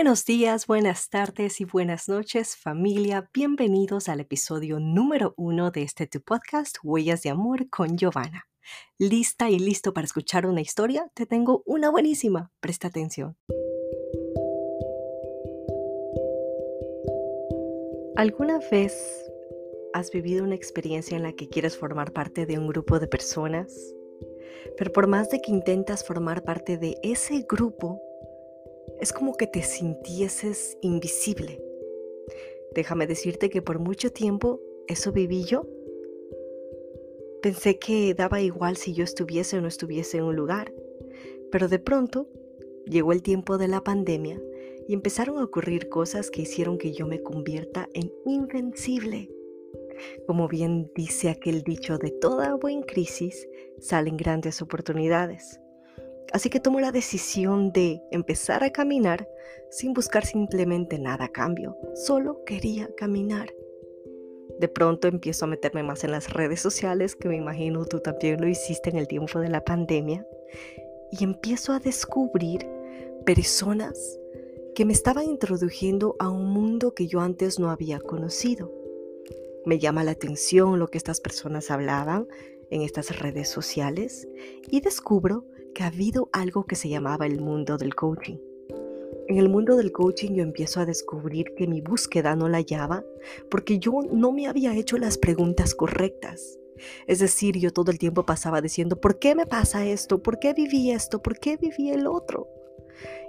Buenos días, buenas tardes y buenas noches familia. Bienvenidos al episodio número uno de este tu podcast Huellas de Amor con Giovanna. ¿Lista y listo para escuchar una historia? Te tengo una buenísima. Presta atención. ¿Alguna vez has vivido una experiencia en la que quieres formar parte de un grupo de personas? Pero por más de que intentas formar parte de ese grupo, es como que te sintieses invisible. Déjame decirte que por mucho tiempo eso viví yo. Pensé que daba igual si yo estuviese o no estuviese en un lugar, pero de pronto llegó el tiempo de la pandemia y empezaron a ocurrir cosas que hicieron que yo me convierta en invencible. Como bien dice aquel dicho, de toda buena crisis salen grandes oportunidades. Así que tomo la decisión de empezar a caminar sin buscar simplemente nada a cambio. Solo quería caminar. De pronto empiezo a meterme más en las redes sociales, que me imagino tú también lo hiciste en el tiempo de la pandemia, y empiezo a descubrir personas que me estaban introduciendo a un mundo que yo antes no había conocido. Me llama la atención lo que estas personas hablaban en estas redes sociales y descubro que ha habido algo que se llamaba el mundo del coaching. En el mundo del coaching yo empiezo a descubrir que mi búsqueda no la hallaba porque yo no me había hecho las preguntas correctas. Es decir, yo todo el tiempo pasaba diciendo, ¿por qué me pasa esto? ¿Por qué viví esto? ¿Por qué viví el otro?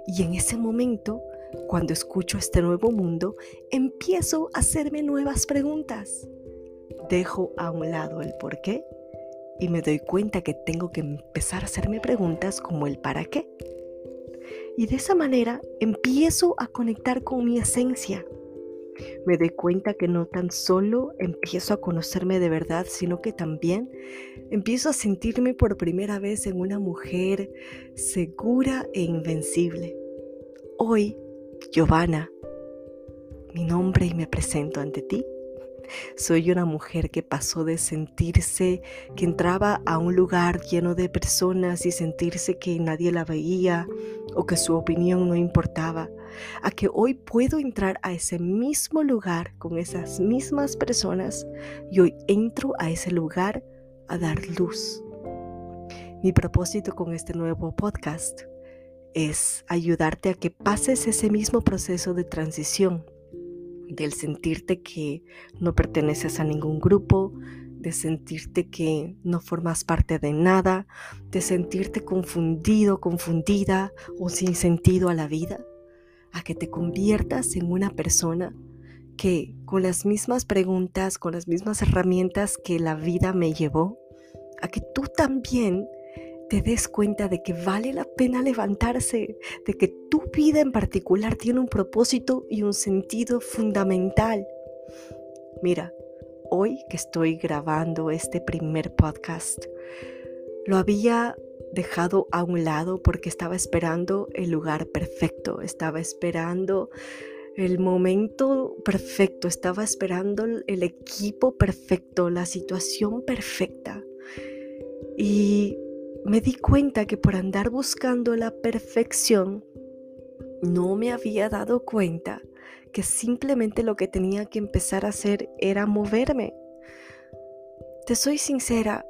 Y en ese momento, cuando escucho este nuevo mundo, empiezo a hacerme nuevas preguntas. Dejo a un lado el por qué y me doy cuenta que tengo que empezar a hacerme preguntas como el para qué. Y de esa manera empiezo a conectar con mi esencia. Me doy cuenta que no tan solo empiezo a conocerme de verdad, sino que también empiezo a sentirme por primera vez en una mujer segura e invencible. Hoy, Giovanna, mi nombre y me presento ante ti soy una mujer que pasó de sentirse que entraba a un lugar lleno de personas y sentirse que nadie la veía o que su opinión no importaba, a que hoy puedo entrar a ese mismo lugar con esas mismas personas y hoy entro a ese lugar a dar luz. Mi propósito con este nuevo podcast es ayudarte a que pases ese mismo proceso de transición del sentirte que no perteneces a ningún grupo, de sentirte que no formas parte de nada, de sentirte confundido, confundida o sin sentido a la vida, a que te conviertas en una persona que con las mismas preguntas, con las mismas herramientas que la vida me llevó, a que tú también te des cuenta de que vale la pena levantarse, de que tu vida en particular tiene un propósito y un sentido fundamental. Mira, hoy que estoy grabando este primer podcast, lo había dejado a un lado porque estaba esperando el lugar perfecto, estaba esperando el momento perfecto, estaba esperando el equipo perfecto, la situación perfecta. Y me di cuenta que por andar buscando la perfección, no me había dado cuenta que simplemente lo que tenía que empezar a hacer era moverme. Te soy sincera,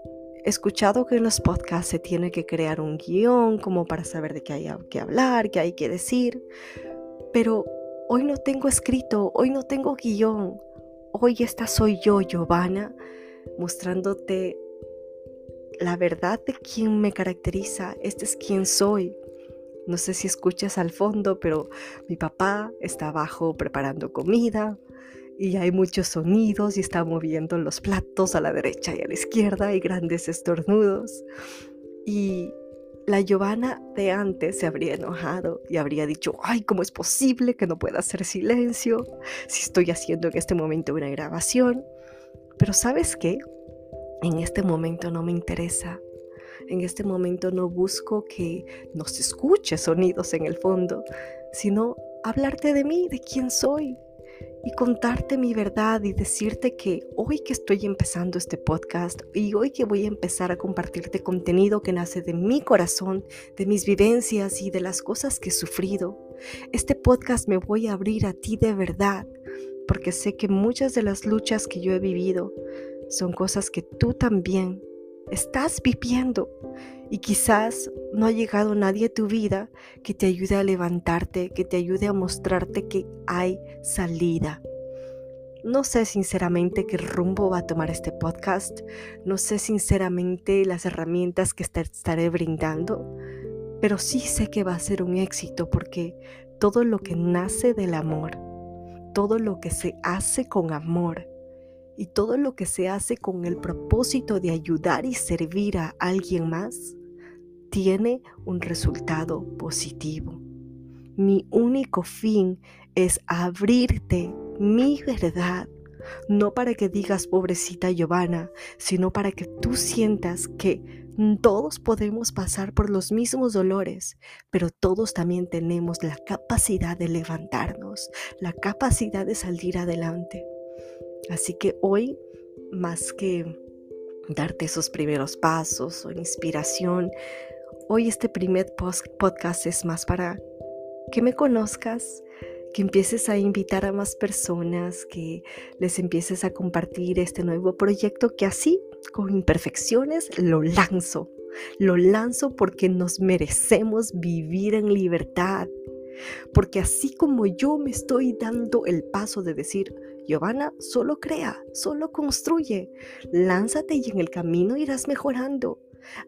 he escuchado que en los podcasts se tiene que crear un guion como para saber de qué hay que hablar, qué hay que decir, pero hoy no tengo escrito, hoy no tengo guion, hoy esta soy yo, Giovanna, mostrándote la verdad de quién me caracteriza, este es quién soy. No sé si escuchas al fondo, pero mi papá está abajo preparando comida y hay muchos sonidos y está moviendo los platos a la derecha y a la izquierda y grandes estornudos. Y la Giovanna de antes se habría enojado y habría dicho, ay, ¿cómo es posible que no pueda hacer silencio si estoy haciendo en este momento una grabación? Pero ¿sabes qué? En este momento no me interesa. En este momento no busco que nos escuche sonidos en el fondo, sino hablarte de mí, de quién soy, y contarte mi verdad y decirte que hoy que estoy empezando este podcast y hoy que voy a empezar a compartirte contenido que nace de mi corazón, de mis vivencias y de las cosas que he sufrido, este podcast me voy a abrir a ti de verdad, porque sé que muchas de las luchas que yo he vivido son cosas que tú también estás viviendo. Y quizás no ha llegado nadie a tu vida que te ayude a levantarte, que te ayude a mostrarte que hay salida. No sé sinceramente qué rumbo va a tomar este podcast, no sé sinceramente las herramientas que estaré brindando, pero sí sé que va a ser un éxito porque todo lo que nace del amor, todo lo que se hace con amor, y todo lo que se hace con el propósito de ayudar y servir a alguien más tiene un resultado positivo. Mi único fin es abrirte mi verdad, no para que digas pobrecita Giovanna, sino para que tú sientas que todos podemos pasar por los mismos dolores, pero todos también tenemos la capacidad de levantarnos, la capacidad de salir adelante. Así que hoy, más que darte esos primeros pasos o inspiración, hoy este primer podcast es más para que me conozcas, que empieces a invitar a más personas, que les empieces a compartir este nuevo proyecto que así, con imperfecciones, lo lanzo. Lo lanzo porque nos merecemos vivir en libertad. Porque así como yo me estoy dando el paso de decir, Giovanna, solo crea, solo construye, lánzate y en el camino irás mejorando.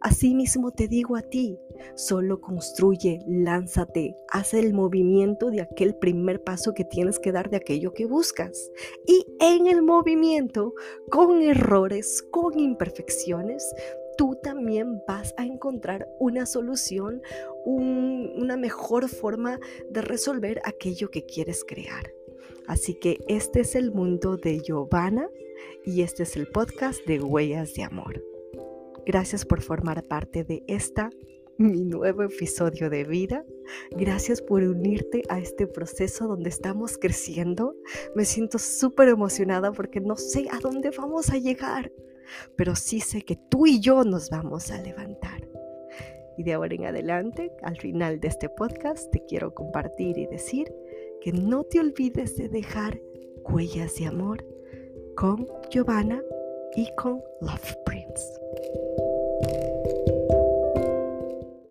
Asimismo te digo a ti, solo construye, lánzate, haz el movimiento de aquel primer paso que tienes que dar de aquello que buscas. Y en el movimiento, con errores, con imperfecciones, tú también vas a encontrar una solución, una mejor forma de resolver aquello que quieres crear. Así que este es el mundo de Giovanna y este es el podcast de Huellas de Amor. Gracias por formar parte de esta, mi nuevo episodio de vida. Gracias por unirte a este proceso donde estamos creciendo. Me siento súper emocionada porque no sé a dónde vamos a llegar, pero sí sé que tú y yo nos vamos a levantar. Y de ahora en adelante, al final de este podcast, te quiero compartir y decir que no te olvides de dejar huellas de amor con Giovanna y con Love Prince.